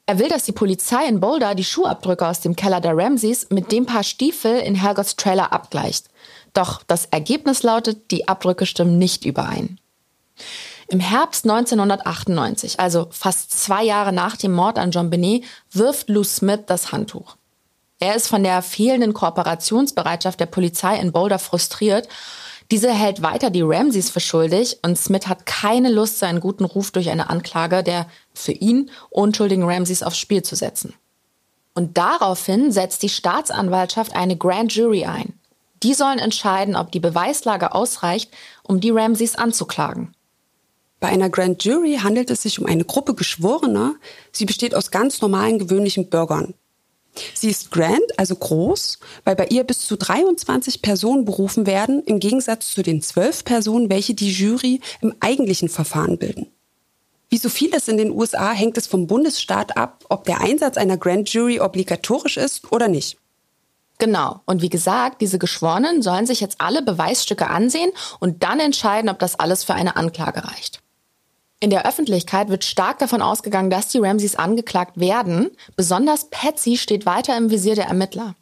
Er will, dass die Polizei in Boulder die Schuhabdrücke aus dem Keller der Ramseys mit dem Paar Stiefel in Helgers Trailer abgleicht. Doch das Ergebnis lautet, die Abdrücke stimmen nicht überein. Im Herbst 1998, also fast zwei Jahre nach dem Mord an John Benet, wirft Lou Smith das Handtuch. Er ist von der fehlenden Kooperationsbereitschaft der Polizei in Boulder frustriert diese hält weiter die Ramseys für schuldig und Smith hat keine Lust, seinen guten Ruf durch eine Anklage der für ihn unschuldigen Ramseys aufs Spiel zu setzen. Und daraufhin setzt die Staatsanwaltschaft eine Grand Jury ein. Die sollen entscheiden, ob die Beweislage ausreicht, um die Ramseys anzuklagen. Bei einer Grand Jury handelt es sich um eine Gruppe Geschworener. Sie besteht aus ganz normalen, gewöhnlichen Bürgern. Sie ist grand, also groß, weil bei ihr bis zu 23 Personen berufen werden, im Gegensatz zu den zwölf Personen, welche die Jury im eigentlichen Verfahren bilden. Wie so vieles in den USA hängt es vom Bundesstaat ab, ob der Einsatz einer Grand Jury obligatorisch ist oder nicht. Genau. Und wie gesagt, diese Geschworenen sollen sich jetzt alle Beweisstücke ansehen und dann entscheiden, ob das alles für eine Anklage reicht. In der Öffentlichkeit wird stark davon ausgegangen, dass die Ramseys angeklagt werden. Besonders Patsy steht weiter im Visier der Ermittler.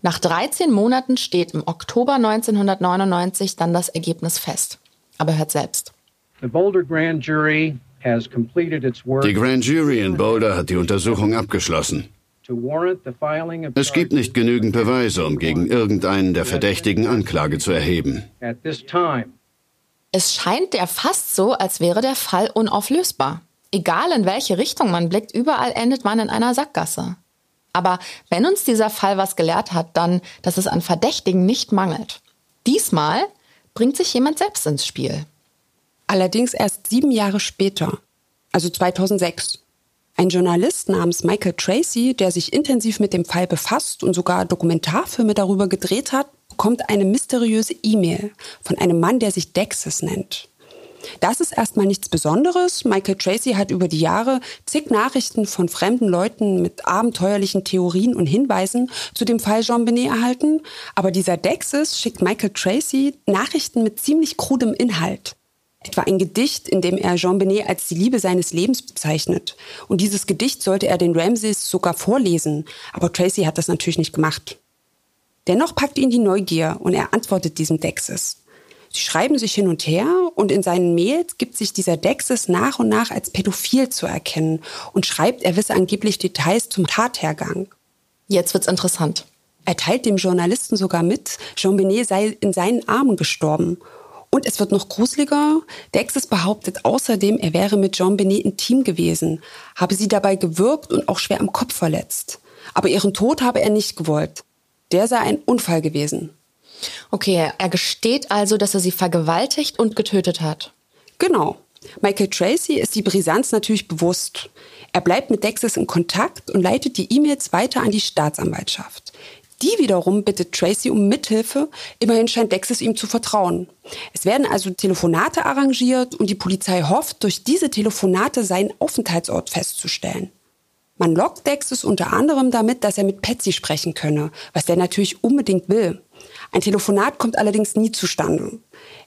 Nach 13 Monaten steht im Oktober 1999 dann das Ergebnis fest. Aber hört selbst. The Boulder Grand Jury has completed its work. Die Grand Jury in Boulder hat die Untersuchung abgeschlossen. Es gibt nicht genügend Beweise, um gegen irgendeinen der Verdächtigen Anklage zu erheben. At this time, es scheint ja fast so, als wäre der Fall unauflösbar. Egal in welche Richtung man blickt, überall endet man in einer Sackgasse. Aber wenn uns dieser Fall was gelehrt hat, dann, dass es an Verdächtigen nicht mangelt. Diesmal bringt sich jemand selbst ins Spiel. Allerdings erst sieben Jahre später, also 2006. Ein Journalist namens Michael Tracy, der sich intensiv mit dem Fall befasst und sogar Dokumentarfilme darüber gedreht hat, bekommt eine mysteriöse E-Mail von einem Mann, der sich Dexis nennt. Das ist erstmal nichts Besonderes. Michael Tracy hat über die Jahre zig Nachrichten von fremden Leuten mit abenteuerlichen Theorien und Hinweisen zu dem Fall Jean Benet erhalten. Aber dieser Dexis schickt Michael Tracy Nachrichten mit ziemlich krudem Inhalt. etwa ein Gedicht, in dem er Jean Benet als die Liebe seines Lebens bezeichnet. Und dieses Gedicht sollte er den Ramses sogar vorlesen, aber Tracy hat das natürlich nicht gemacht. Dennoch packt ihn die Neugier und er antwortet diesem Dexis. Sie schreiben sich hin und her und in seinen Mails gibt sich dieser Dexis nach und nach als pädophil zu erkennen und schreibt, er wisse angeblich Details zum Tathergang. Jetzt wird's interessant. Er teilt dem Journalisten sogar mit, Jean Benet sei in seinen Armen gestorben. Und es wird noch gruseliger. Dexis behauptet außerdem, er wäre mit Jean Benet intim gewesen, habe sie dabei gewürgt und auch schwer am Kopf verletzt. Aber ihren Tod habe er nicht gewollt. Der sei ein Unfall gewesen. Okay, er gesteht also, dass er sie vergewaltigt und getötet hat. Genau. Michael Tracy ist die Brisanz natürlich bewusst. Er bleibt mit Dexis in Kontakt und leitet die E-Mails weiter an die Staatsanwaltschaft. Die wiederum bittet Tracy um Mithilfe, immerhin scheint Dexis ihm zu vertrauen. Es werden also Telefonate arrangiert und die Polizei hofft, durch diese Telefonate seinen Aufenthaltsort festzustellen. Man lockt Dexis unter anderem damit, dass er mit Patsy sprechen könne, was der natürlich unbedingt will. Ein Telefonat kommt allerdings nie zustande.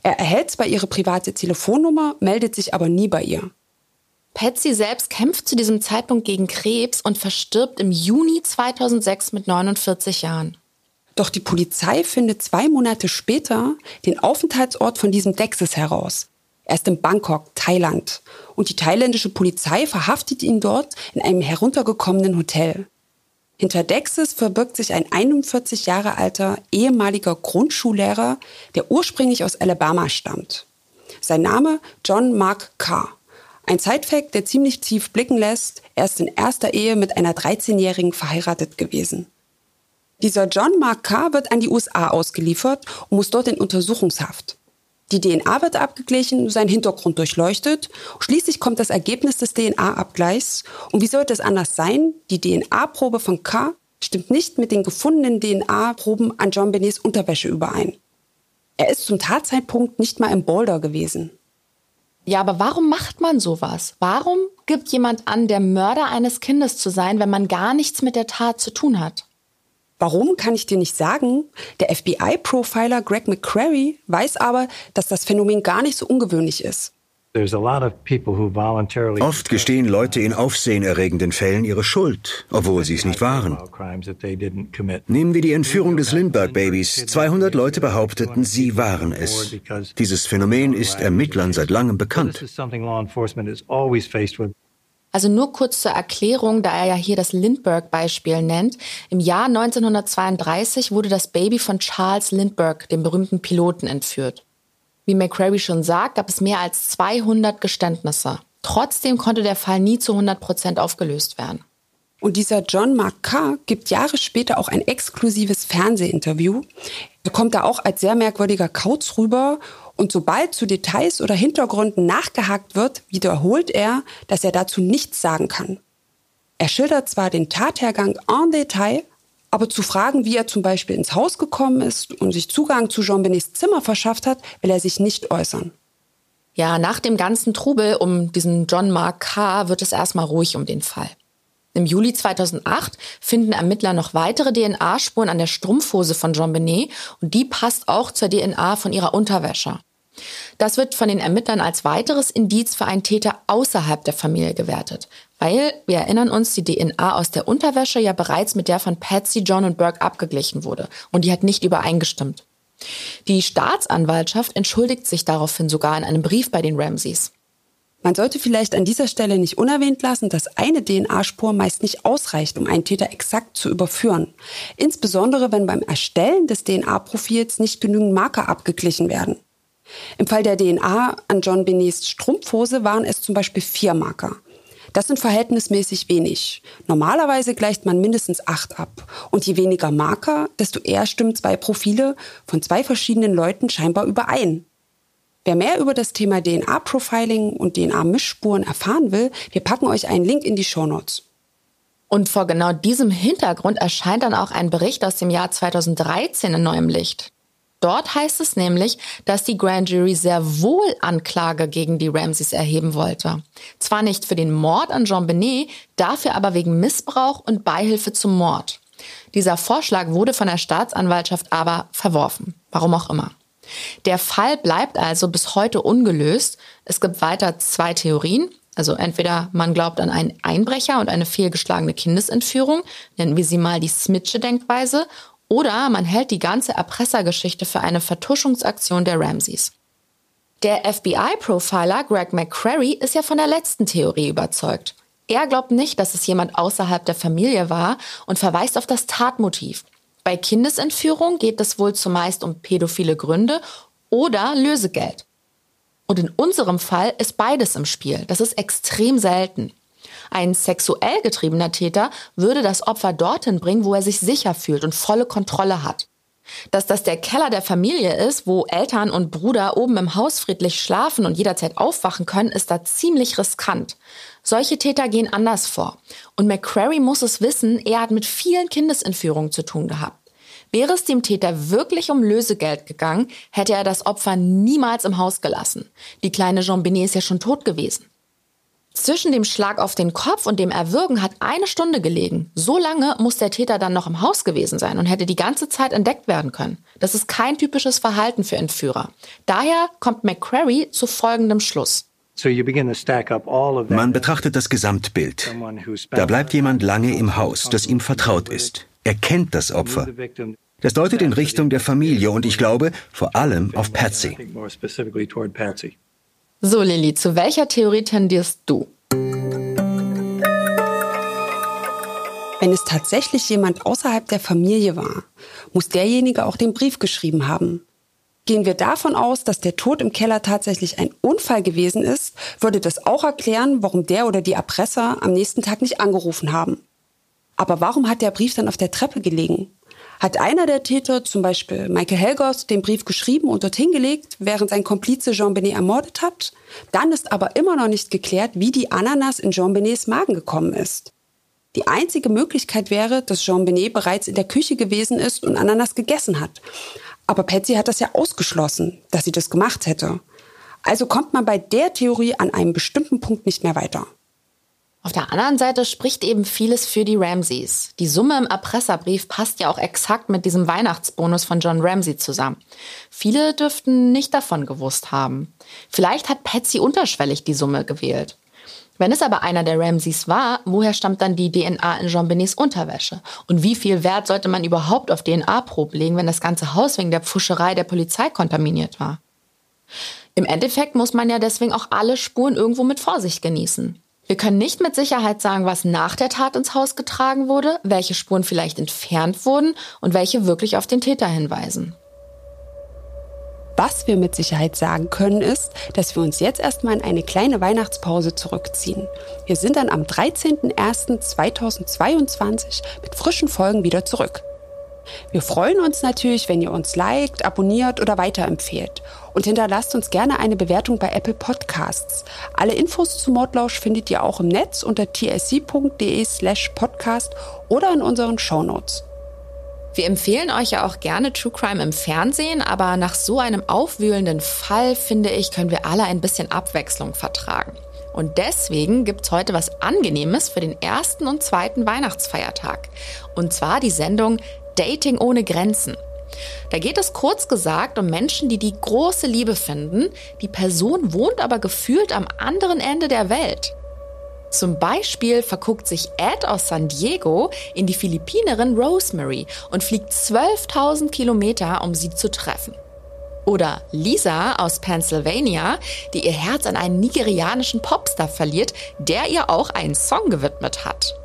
Er erhält zwar ihre private Telefonnummer, meldet sich aber nie bei ihr. Patsy selbst kämpft zu diesem Zeitpunkt gegen Krebs und verstirbt im Juni 2006 mit 49 Jahren. Doch die Polizei findet zwei Monate später den Aufenthaltsort von diesem Dexis heraus. Er ist in Bangkok, Thailand. Und die thailändische Polizei verhaftet ihn dort in einem heruntergekommenen Hotel. Hinter Dexis verbirgt sich ein 41 Jahre alter ehemaliger Grundschullehrer, der ursprünglich aus Alabama stammt. Sein Name John Mark Carr. Ein Zeitfakt, der ziemlich tief blicken lässt, er ist in erster Ehe mit einer 13-Jährigen verheiratet gewesen. Dieser John Mark Carr wird an die USA ausgeliefert und muss dort in Untersuchungshaft. Die DNA wird abgeglichen, sein Hintergrund durchleuchtet. Schließlich kommt das Ergebnis des DNA-Abgleichs. Und wie sollte es anders sein? Die DNA-Probe von K stimmt nicht mit den gefundenen DNA-Proben an John Benets Unterwäsche überein. Er ist zum Tatzeitpunkt nicht mal im Boulder gewesen. Ja, aber warum macht man sowas? Warum gibt jemand an, der Mörder eines Kindes zu sein, wenn man gar nichts mit der Tat zu tun hat? Warum kann ich dir nicht sagen? Der FBI-Profiler Greg McCrary weiß aber, dass das Phänomen gar nicht so ungewöhnlich ist. Oft gestehen Leute in aufsehenerregenden Fällen ihre Schuld, obwohl sie es nicht waren. Nehmen wir die Entführung des Lindbergh-Babys. 200 Leute behaupteten, sie waren es. Dieses Phänomen ist Ermittlern seit langem bekannt. Also nur kurz zur Erklärung, da er ja hier das Lindbergh-Beispiel nennt. Im Jahr 1932 wurde das Baby von Charles Lindbergh, dem berühmten Piloten, entführt. Wie McCrary schon sagt, gab es mehr als 200 Geständnisse. Trotzdem konnte der Fall nie zu 100 Prozent aufgelöst werden. Und dieser John Mark Carr gibt Jahre später auch ein exklusives Fernsehinterview. Er kommt da auch als sehr merkwürdiger Kauz rüber und sobald zu Details oder Hintergründen nachgehakt wird, wiederholt er, dass er dazu nichts sagen kann. Er schildert zwar den Tathergang en Detail, aber zu fragen, wie er zum Beispiel ins Haus gekommen ist und sich Zugang zu Jean Benets Zimmer verschafft hat, will er sich nicht äußern. Ja, nach dem ganzen Trubel um diesen John Mark K. wird es erstmal ruhig um den Fall. Im Juli 2008 finden Ermittler noch weitere DNA-Spuren an der Strumpfhose von Jean Benet und die passt auch zur DNA von ihrer Unterwäsche. Das wird von den Ermittlern als weiteres Indiz für einen Täter außerhalb der Familie gewertet, weil, wir erinnern uns, die DNA aus der Unterwäsche ja bereits mit der von Patsy, John und Burke abgeglichen wurde und die hat nicht übereingestimmt. Die Staatsanwaltschaft entschuldigt sich daraufhin sogar in einem Brief bei den Ramseys. Man sollte vielleicht an dieser Stelle nicht unerwähnt lassen, dass eine DNA-Spur meist nicht ausreicht, um einen Täter exakt zu überführen. Insbesondere wenn beim Erstellen des DNA-Profils nicht genügend Marker abgeglichen werden. Im Fall der DNA an John Benets Strumpfhose waren es zum Beispiel vier Marker. Das sind verhältnismäßig wenig. Normalerweise gleicht man mindestens acht ab. Und je weniger Marker, desto eher stimmen zwei Profile von zwei verschiedenen Leuten scheinbar überein. Wer mehr über das Thema DNA-Profiling und DNA-Mischspuren erfahren will, wir packen euch einen Link in die Shownotes. Und vor genau diesem Hintergrund erscheint dann auch ein Bericht aus dem Jahr 2013 in neuem Licht. Dort heißt es nämlich, dass die Grand Jury sehr wohl Anklage gegen die Ramseys erheben wollte. Zwar nicht für den Mord an Jean Benet, dafür aber wegen Missbrauch und Beihilfe zum Mord. Dieser Vorschlag wurde von der Staatsanwaltschaft aber verworfen. Warum auch immer. Der Fall bleibt also bis heute ungelöst. Es gibt weiter zwei Theorien. Also entweder man glaubt an einen Einbrecher und eine fehlgeschlagene Kindesentführung, nennen wir sie mal die Smitsche Denkweise, oder man hält die ganze Erpressergeschichte für eine Vertuschungsaktion der Ramseys. Der FBI-Profiler Greg McCrary ist ja von der letzten Theorie überzeugt. Er glaubt nicht, dass es jemand außerhalb der Familie war und verweist auf das Tatmotiv. Bei Kindesentführung geht es wohl zumeist um pädophile Gründe oder Lösegeld. Und in unserem Fall ist beides im Spiel. Das ist extrem selten. Ein sexuell getriebener Täter würde das Opfer dorthin bringen, wo er sich sicher fühlt und volle Kontrolle hat. Dass das der Keller der Familie ist, wo Eltern und Bruder oben im Haus friedlich schlafen und jederzeit aufwachen können, ist da ziemlich riskant. Solche Täter gehen anders vor. Und McCrary muss es wissen, er hat mit vielen Kindesentführungen zu tun gehabt. Wäre es dem Täter wirklich um Lösegeld gegangen, hätte er das Opfer niemals im Haus gelassen. Die kleine Jean Benet ist ja schon tot gewesen. Zwischen dem Schlag auf den Kopf und dem Erwürgen hat eine Stunde gelegen. So lange muss der Täter dann noch im Haus gewesen sein und hätte die ganze Zeit entdeckt werden können. Das ist kein typisches Verhalten für Entführer. Daher kommt McCrary zu folgendem Schluss. Man betrachtet das Gesamtbild. Da bleibt jemand lange im Haus, das ihm vertraut ist. Er kennt das Opfer. Das deutet in Richtung der Familie und ich glaube vor allem auf Patsy. So, Lilly, zu welcher Theorie tendierst du? Wenn es tatsächlich jemand außerhalb der Familie war, muss derjenige auch den Brief geschrieben haben. Gehen wir davon aus, dass der Tod im Keller tatsächlich ein Unfall gewesen ist, würde das auch erklären, warum der oder die Erpresser am nächsten Tag nicht angerufen haben. Aber warum hat der Brief dann auf der Treppe gelegen? Hat einer der Täter, zum Beispiel Michael Helgers, den Brief geschrieben und dorthin gelegt, während sein Komplize Jean Benet ermordet hat? Dann ist aber immer noch nicht geklärt, wie die Ananas in Jean Benets Magen gekommen ist. Die einzige Möglichkeit wäre, dass Jean Benet bereits in der Küche gewesen ist und Ananas gegessen hat. Aber Patsy hat das ja ausgeschlossen, dass sie das gemacht hätte. Also kommt man bei der Theorie an einem bestimmten Punkt nicht mehr weiter. Auf der anderen Seite spricht eben vieles für die Ramseys. Die Summe im Erpresserbrief passt ja auch exakt mit diesem Weihnachtsbonus von John Ramsey zusammen. Viele dürften nicht davon gewusst haben. Vielleicht hat Patsy unterschwellig die Summe gewählt. Wenn es aber einer der Ramseys war, woher stammt dann die DNA in Jean Benets Unterwäsche? Und wie viel Wert sollte man überhaupt auf DNA-Proben legen, wenn das ganze Haus wegen der Pfuscherei der Polizei kontaminiert war? Im Endeffekt muss man ja deswegen auch alle Spuren irgendwo mit Vorsicht genießen. Wir können nicht mit Sicherheit sagen, was nach der Tat ins Haus getragen wurde, welche Spuren vielleicht entfernt wurden und welche wirklich auf den Täter hinweisen. Was wir mit Sicherheit sagen können, ist, dass wir uns jetzt erstmal in eine kleine Weihnachtspause zurückziehen. Wir sind dann am 13.01.2022 mit frischen Folgen wieder zurück. Wir freuen uns natürlich, wenn ihr uns liked, abonniert oder weiterempfehlt. Und hinterlasst uns gerne eine Bewertung bei Apple Podcasts. Alle Infos zu Mordlausch findet ihr auch im Netz unter tsc.de slash podcast oder in unseren Shownotes. Wir empfehlen euch ja auch gerne True Crime im Fernsehen, aber nach so einem aufwühlenden Fall, finde ich, können wir alle ein bisschen Abwechslung vertragen. Und deswegen gibt's heute was Angenehmes für den ersten und zweiten Weihnachtsfeiertag. Und zwar die Sendung Dating ohne Grenzen. Da geht es kurz gesagt um Menschen, die die große Liebe finden. Die Person wohnt aber gefühlt am anderen Ende der Welt. Zum Beispiel verguckt sich Ed aus San Diego in die Philippinerin Rosemary und fliegt 12.000 Kilometer, um sie zu treffen. Oder Lisa aus Pennsylvania, die ihr Herz an einen nigerianischen Popstar verliert, der ihr auch einen Song gewidmet hat.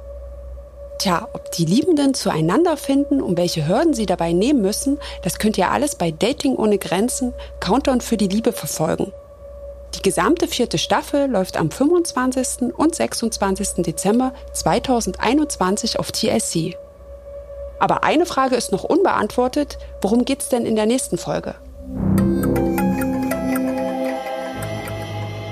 Tja, ob die Liebenden zueinander finden und welche Hürden sie dabei nehmen müssen, das könnt ihr alles bei Dating ohne Grenzen, Countdown für die Liebe verfolgen. Die gesamte vierte Staffel läuft am 25. und 26. Dezember 2021 auf TLC. Aber eine Frage ist noch unbeantwortet. Worum geht's denn in der nächsten Folge?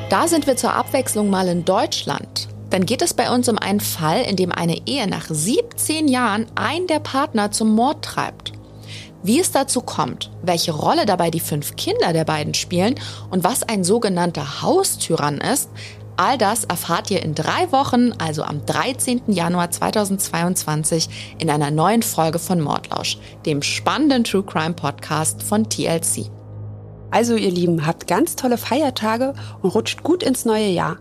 Da sind wir zur Abwechslung mal in Deutschland dann geht es bei uns um einen Fall, in dem eine Ehe nach 17 Jahren einen der Partner zum Mord treibt. Wie es dazu kommt, welche Rolle dabei die fünf Kinder der beiden spielen und was ein sogenannter Haustyrann ist, all das erfahrt ihr in drei Wochen, also am 13. Januar 2022, in einer neuen Folge von Mordlausch, dem spannenden True Crime Podcast von TLC. Also ihr Lieben, habt ganz tolle Feiertage und rutscht gut ins neue Jahr.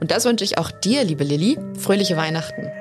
Und das wünsche ich auch dir, liebe Lilly. Fröhliche Weihnachten.